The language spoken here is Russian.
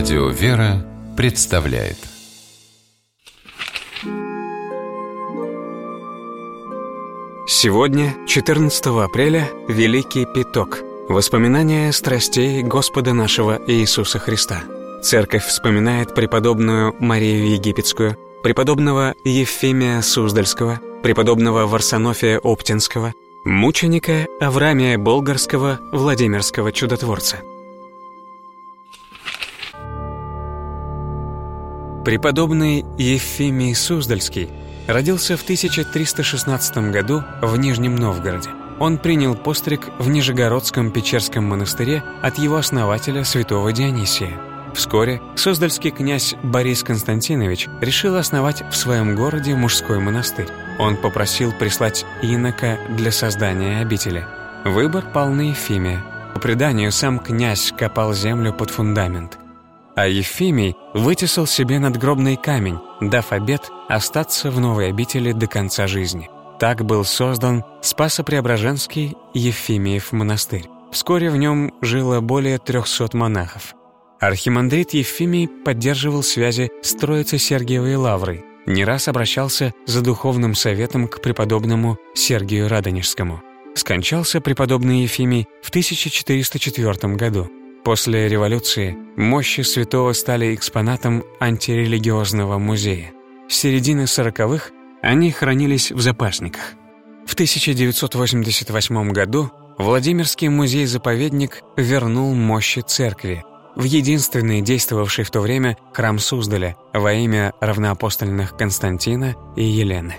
Радио «Вера» представляет Сегодня, 14 апреля, Великий Пяток. Воспоминания страстей Господа нашего Иисуса Христа. Церковь вспоминает преподобную Марию Египетскую, преподобного Ефимия Суздальского, преподобного Варсонофия Оптинского, мученика Авраамия Болгарского, Владимирского чудотворца. Преподобный Ефимий Суздальский родился в 1316 году в Нижнем Новгороде. Он принял постриг в Нижегородском Печерском монастыре от его основателя святого Дионисия. Вскоре Суздальский князь Борис Константинович решил основать в своем городе мужской монастырь. Он попросил прислать инока для создания обители. Выбор пал на Ефимия. По преданию, сам князь копал землю под фундамент – а Ефимий вытесал себе надгробный камень, дав обет остаться в новой обители до конца жизни. Так был создан Спасо-Преображенский Ефимиев монастырь. Вскоре в нем жило более 300 монахов. Архимандрит Ефимий поддерживал связи с Троицей Сергиевой Лаврой, не раз обращался за духовным советом к преподобному Сергию Радонежскому. Скончался преподобный Ефимий в 1404 году. После революции мощи святого стали экспонатом антирелигиозного музея. С середины сороковых они хранились в запасниках. В 1988 году Владимирский музей-заповедник вернул мощи церкви в единственный действовавший в то время храм Суздаля во имя равноапостольных Константина и Елены.